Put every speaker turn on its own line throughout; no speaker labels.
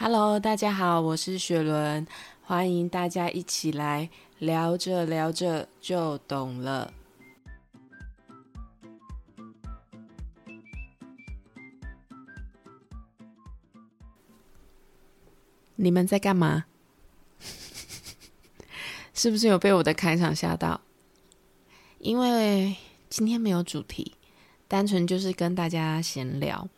Hello，大家好，我是雪伦，欢迎大家一起来聊着聊着就懂了。你们在干嘛？是不是有被我的开场吓到？因为今天没有主题，单纯就是跟大家闲聊。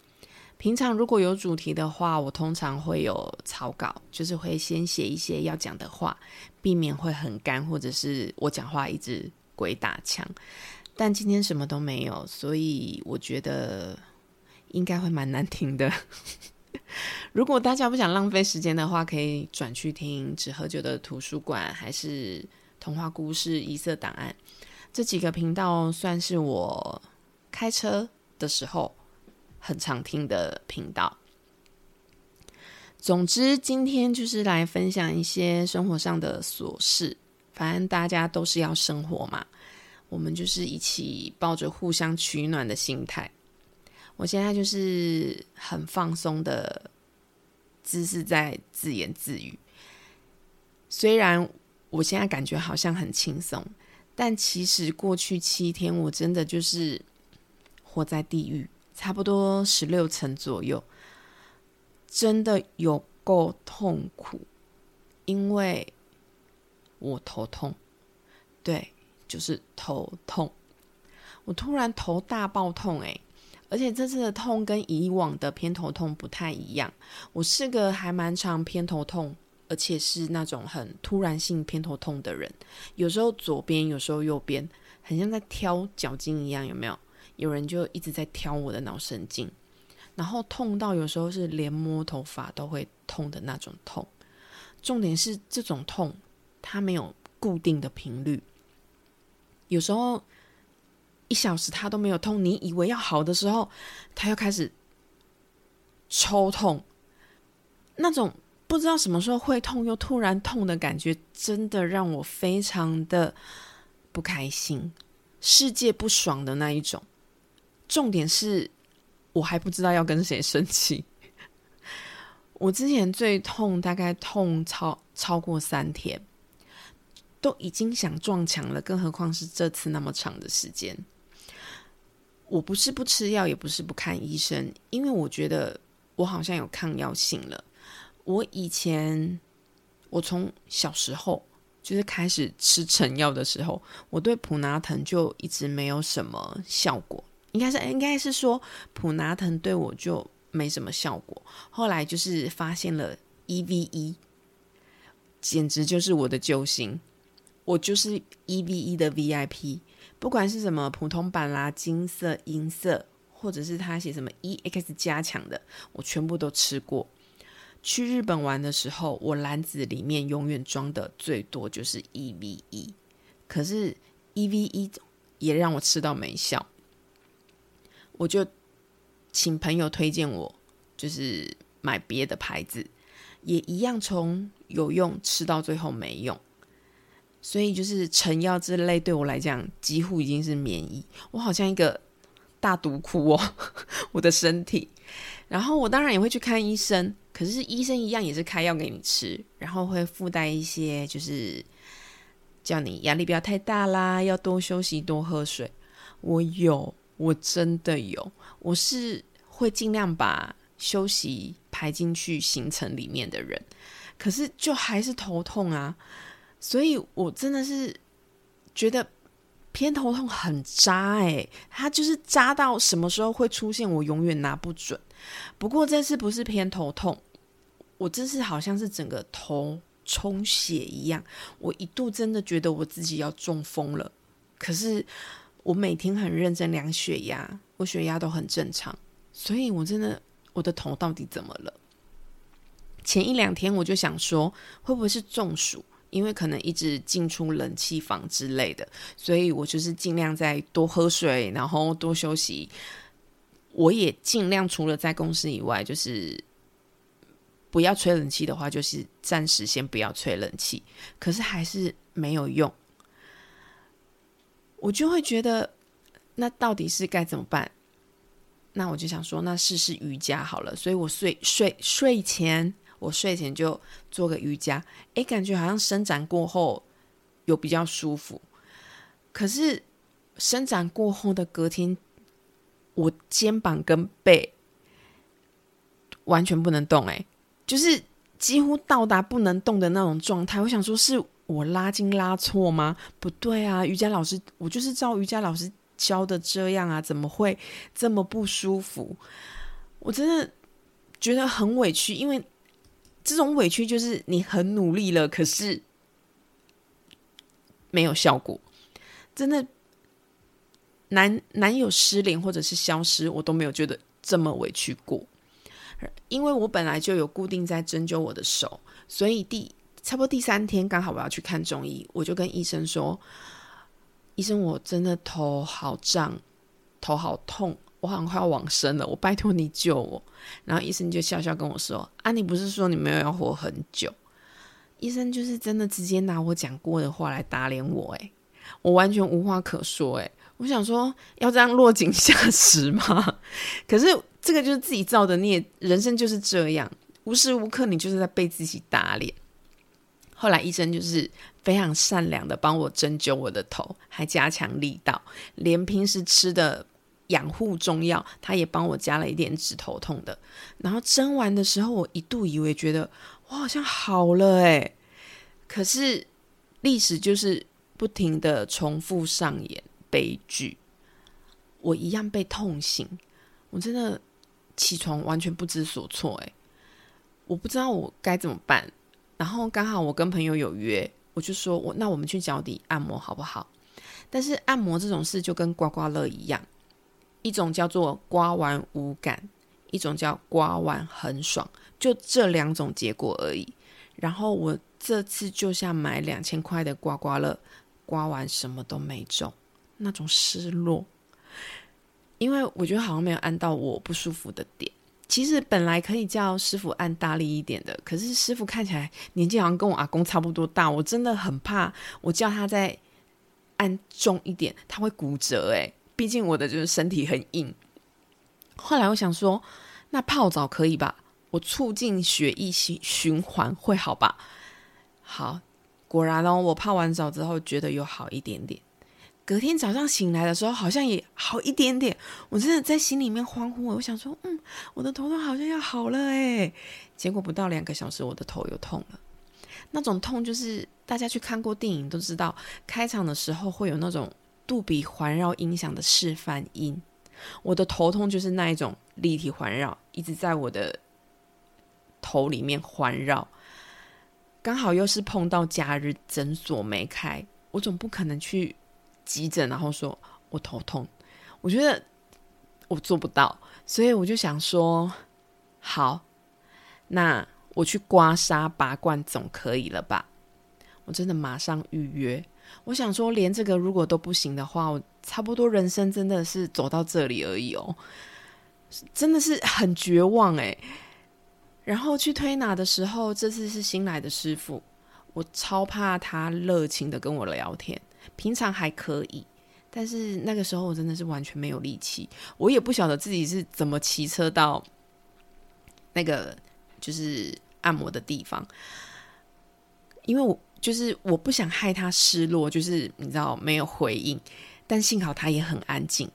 平常如果有主题的话，我通常会有草稿，就是会先写一些要讲的话，避免会很干，或者是我讲话一直鬼打墙。但今天什么都没有，所以我觉得应该会蛮难听的。如果大家不想浪费时间的话，可以转去听《只喝酒的图书馆》，还是《童话故事一色档案》这几个频道，算是我开车的时候。很常听的频道。总之，今天就是来分享一些生活上的琐事。反正大家都是要生活嘛，我们就是一起抱着互相取暖的心态。我现在就是很放松的姿势在自言自语。虽然我现在感觉好像很轻松，但其实过去七天我真的就是活在地狱。差不多十六层左右，真的有够痛苦，因为我头痛，对，就是头痛。我突然头大爆痛，诶，而且这次的痛跟以往的偏头痛不太一样。我是个还蛮常偏头痛，而且是那种很突然性偏头痛的人，有时候左边，有时候右边，很像在挑脚筋一样，有没有？有人就一直在挑我的脑神经，然后痛到有时候是连摸头发都会痛的那种痛。重点是这种痛它没有固定的频率，有时候一小时它都没有痛，你以为要好的时候，它又开始抽痛。那种不知道什么时候会痛又突然痛的感觉，真的让我非常的不开心，世界不爽的那一种。重点是我还不知道要跟谁生气。我之前最痛，大概痛超超过三天，都已经想撞墙了，更何况是这次那么长的时间。我不是不吃药，也不是不看医生，因为我觉得我好像有抗药性了。我以前，我从小时候就是开始吃成药的时候，我对普拿疼就一直没有什么效果。应该是应该是说普拿疼对我就没什么效果，后来就是发现了 EVE，简直就是我的救星，我就是 EVE 的 VIP，不管是什么普通版啦、金色、银色，或者是他写什么 EX 加强的，我全部都吃过。去日本玩的时候，我篮子里面永远装的最多就是 EVE，可是 EVE 也让我吃到没效。我就请朋友推荐我，就是买别的牌子，也一样从有用吃到最后没用，所以就是成药之类对我来讲几乎已经是免疫。我好像一个大毒窟哦，我的身体。然后我当然也会去看医生，可是医生一样也是开药给你吃，然后会附带一些就是叫你压力不要太大啦，要多休息，多喝水。我有。我真的有，我是会尽量把休息排进去行程里面的人，可是就还是头痛啊，所以我真的是觉得偏头痛很渣诶，它就是扎到什么时候会出现，我永远拿不准。不过这次不是偏头痛，我这次好像是整个头充血一样，我一度真的觉得我自己要中风了，可是。我每天很认真量血压，我血压都很正常，所以我真的我的头到底怎么了？前一两天我就想说，会不会是中暑？因为可能一直进出冷气房之类的，所以我就是尽量在多喝水，然后多休息。我也尽量除了在公司以外，就是不要吹冷气的话，就是暂时先不要吹冷气。可是还是没有用。我就会觉得，那到底是该怎么办？那我就想说，那试试瑜伽好了。所以我睡睡睡前，我睡前就做个瑜伽，诶，感觉好像伸展过后有比较舒服。可是伸展过后的隔天，我肩膀跟背完全不能动，诶，就是几乎到达不能动的那种状态。我想说，是我拉筋拉错吗？不对啊，瑜伽老师，我就是照瑜伽老师教的这样啊，怎么会这么不舒服？我真的觉得很委屈，因为这种委屈就是你很努力了，可是没有效果。真的，男男友失联或者是消失，我都没有觉得这么委屈过。因为我本来就有固定在针灸我的手，所以第差不多第三天刚好我要去看中医，我就跟医生说：“医生，我真的头好胀，头好痛。”我好像快要往生了，我拜托你救我。然后医生就笑笑跟我说：“啊，你不是说你没有要活很久？”医生就是真的直接拿我讲过的话来打脸我，诶，我完全无话可说，诶，我想说要这样落井下石吗？可是这个就是自己造的孽，人生就是这样，无时无刻你就是在被自己打脸。后来医生就是非常善良的帮我针灸我的头，还加强力道，连平时吃的。养护中药，他也帮我加了一点止头痛的。然后针完的时候，我一度以为觉得我好像好了诶，可是历史就是不停的重复上演悲剧，我一样被痛醒。我真的起床完全不知所措诶，我不知道我该怎么办。然后刚好我跟朋友有约，我就说我那我们去脚底按摩好不好？但是按摩这种事就跟刮刮乐一样。一种叫做刮完无感，一种叫刮完很爽，就这两种结果而已。然后我这次就像买两千块的刮刮乐，刮完什么都没中，那种失落。因为我觉得好像没有按到我不舒服的点。其实本来可以叫师傅按大力一点的，可是师傅看起来年纪好像跟我阿公差不多大，我真的很怕我叫他再按重一点，他会骨折诶。毕竟我的就是身体很硬。后来我想说，那泡澡可以吧？我促进血液循循环会好吧？好，果然哦，我泡完澡之后觉得有好一点点。隔天早上醒来的时候，好像也好一点点。我真的在心里面欢呼，我想说，嗯，我的头痛好像要好了诶。结果不到两个小时，我的头又痛了。那种痛就是大家去看过电影都知道，开场的时候会有那种。杜比环绕音响的示范音，我的头痛就是那一种立体环绕，一直在我的头里面环绕。刚好又是碰到假日诊所没开，我总不可能去急诊，然后说我头痛。我觉得我做不到，所以我就想说，好，那我去刮痧拔罐总可以了吧？我真的马上预约。我想说，连这个如果都不行的话，我差不多人生真的是走到这里而已哦，真的是很绝望哎。然后去推拿的时候，这次是新来的师傅，我超怕他热情的跟我聊天，平常还可以，但是那个时候我真的是完全没有力气，我也不晓得自己是怎么骑车到那个就是按摩的地方，因为我。就是我不想害他失落，就是你知道没有回应，但幸好他也很安静，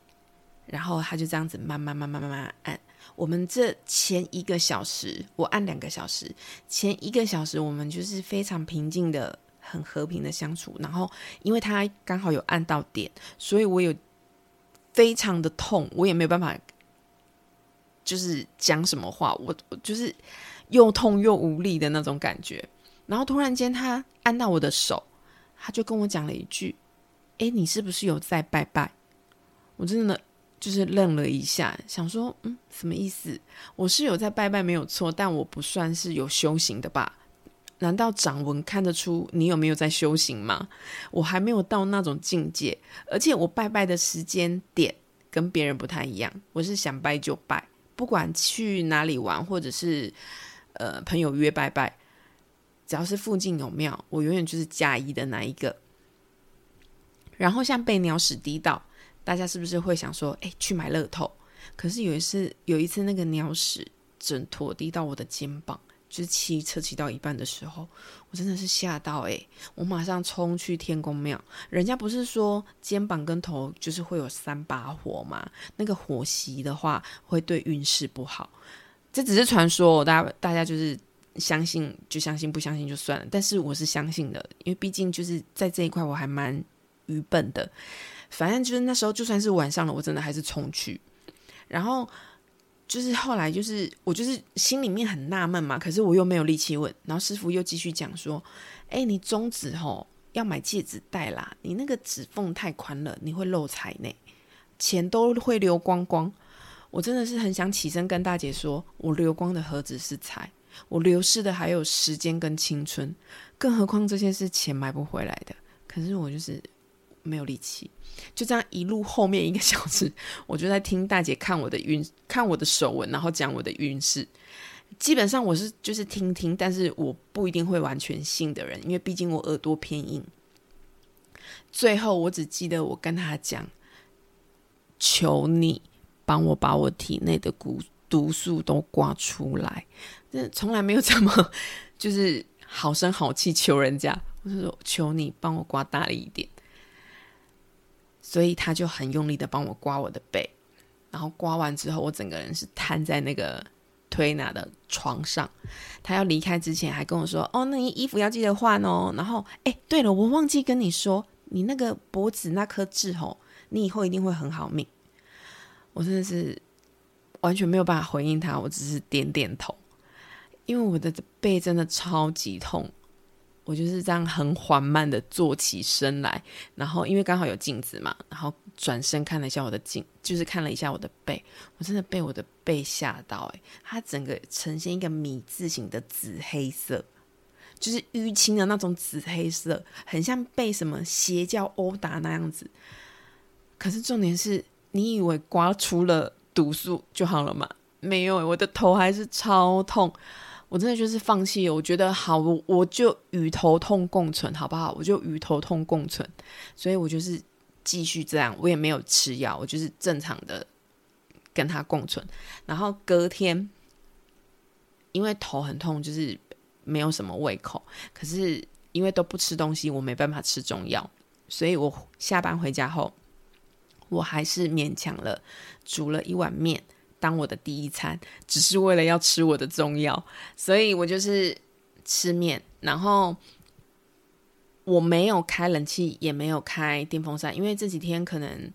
然后他就这样子慢慢慢慢慢慢按。我们这前一个小时，我按两个小时，前一个小时我们就是非常平静的、很和平的相处。然后因为他刚好有按到点，所以我有非常的痛，我也没有办法，就是讲什么话，我我就是又痛又无力的那种感觉。然后突然间，他按到我的手，他就跟我讲了一句：“哎，你是不是有在拜拜？”我真的就是愣了一下，想说：“嗯，什么意思？我是有在拜拜，没有错，但我不算是有修行的吧？难道掌纹看得出你有没有在修行吗？我还没有到那种境界，而且我拜拜的时间点跟别人不太一样，我是想拜就拜，不管去哪里玩，或者是呃朋友约拜拜。”只要是附近有庙，我永远就是加一的那一个。然后像被鸟屎滴到，大家是不是会想说，哎，去买乐透？可是有一次，有一次那个鸟屎整坨滴到我的肩膀，就骑车骑到一半的时候，我真的是吓到诶，我马上冲去天公庙。人家不是说肩膀跟头就是会有三把火吗？那个火习的话会对运势不好。这只是传说，大家大家就是相信就相信，不相信就算了。但是我是相信的，因为毕竟就是在这一块我还蛮愚笨的。反正就是那时候就算是晚上了，我真的还是冲去，然后。就是后来，就是我就是心里面很纳闷嘛，可是我又没有力气问。然后师傅又继续讲说：“哎，你中指吼要买戒指戴啦，你那个指缝太宽了，你会漏财呢，钱都会流光光。”我真的是很想起身跟大姐说：“我流光的何止是财，我流失的还有时间跟青春，更何况这些是钱买不回来的。”可是我就是没有力气。就这样一路后面一个小时，我就在听大姐看我的运，看我的手纹，然后讲我的运势。基本上我是就是听听，但是我不一定会完全信的人，因为毕竟我耳朵偏硬。最后我只记得我跟他讲：“求你帮我把我体内的毒毒素都刮出来。”这从来没有这么 就是好声好气求人家，我就说：“求你帮我刮大力一点。”所以他就很用力的帮我刮我的背，然后刮完之后，我整个人是瘫在那个推拿的床上。他要离开之前还跟我说：“哦，那你衣服要记得换哦。”然后，哎，对了，我忘记跟你说，你那个脖子那颗痣吼，你以后一定会很好命。我真的是完全没有办法回应他，我只是点点头，因为我的背真的超级痛。我就是这样很缓慢的坐起身来，然后因为刚好有镜子嘛，然后转身看了一下我的镜，就是看了一下我的背，我真的被我的背吓到诶，它整个呈现一个米字形的紫黑色，就是淤青的那种紫黑色，很像被什么邪教殴打那样子。可是重点是，你以为刮出了毒素就好了吗？没有，我的头还是超痛。我真的就是放弃，我觉得好，我我就与头痛共存，好不好？我就与头痛共存，所以我就是继续这样，我也没有吃药，我就是正常的跟他共存。然后隔天，因为头很痛，就是没有什么胃口，可是因为都不吃东西，我没办法吃中药，所以我下班回家后，我还是勉强了煮了一碗面。当我的第一餐，只是为了要吃我的中药，所以我就是吃面，然后我没有开冷气，也没有开电风扇，因为这几天可能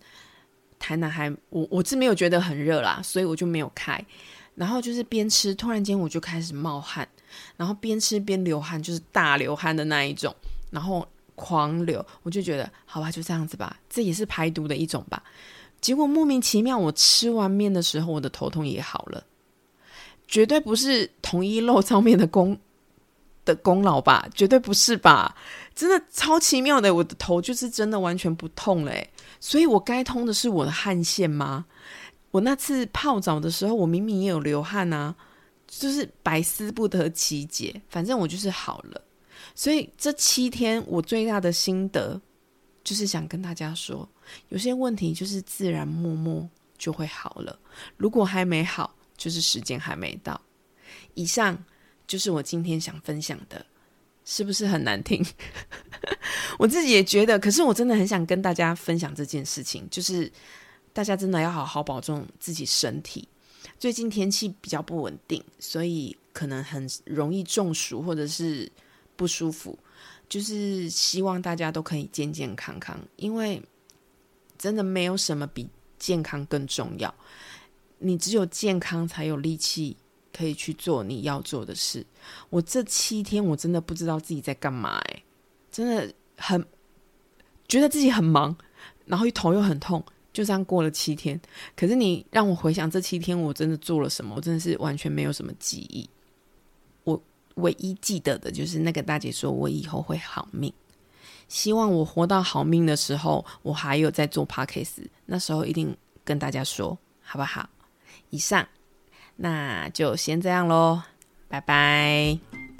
台南还我我是没有觉得很热啦，所以我就没有开。然后就是边吃，突然间我就开始冒汗，然后边吃边流汗，就是大流汗的那一种，然后狂流，我就觉得好吧，就这样子吧，这也是排毒的一种吧。结果莫名其妙，我吃完面的时候，我的头痛也好了，绝对不是同一肉燥面的功的功劳吧？绝对不是吧？真的超奇妙的，我的头就是真的完全不痛嘞。所以我该通的是我的汗腺吗？我那次泡澡的时候，我明明也有流汗啊，就是百思不得其解。反正我就是好了。所以这七天我最大的心得，就是想跟大家说。有些问题就是自然默默就会好了，如果还没好，就是时间还没到。以上就是我今天想分享的，是不是很难听？我自己也觉得，可是我真的很想跟大家分享这件事情，就是大家真的要好好保重自己身体。最近天气比较不稳定，所以可能很容易中暑或者是不舒服，就是希望大家都可以健健康康，因为。真的没有什么比健康更重要。你只有健康，才有力气可以去做你要做的事。我这七天，我真的不知道自己在干嘛，哎，真的很觉得自己很忙，然后头又很痛，就这样过了七天。可是你让我回想这七天，我真的做了什么？我真的是完全没有什么记忆。唯一记得的就是那个大姐说我以后会好命。希望我活到好命的时候，我还有在做 podcast，那时候一定跟大家说，好不好？以上，那就先这样喽，拜拜。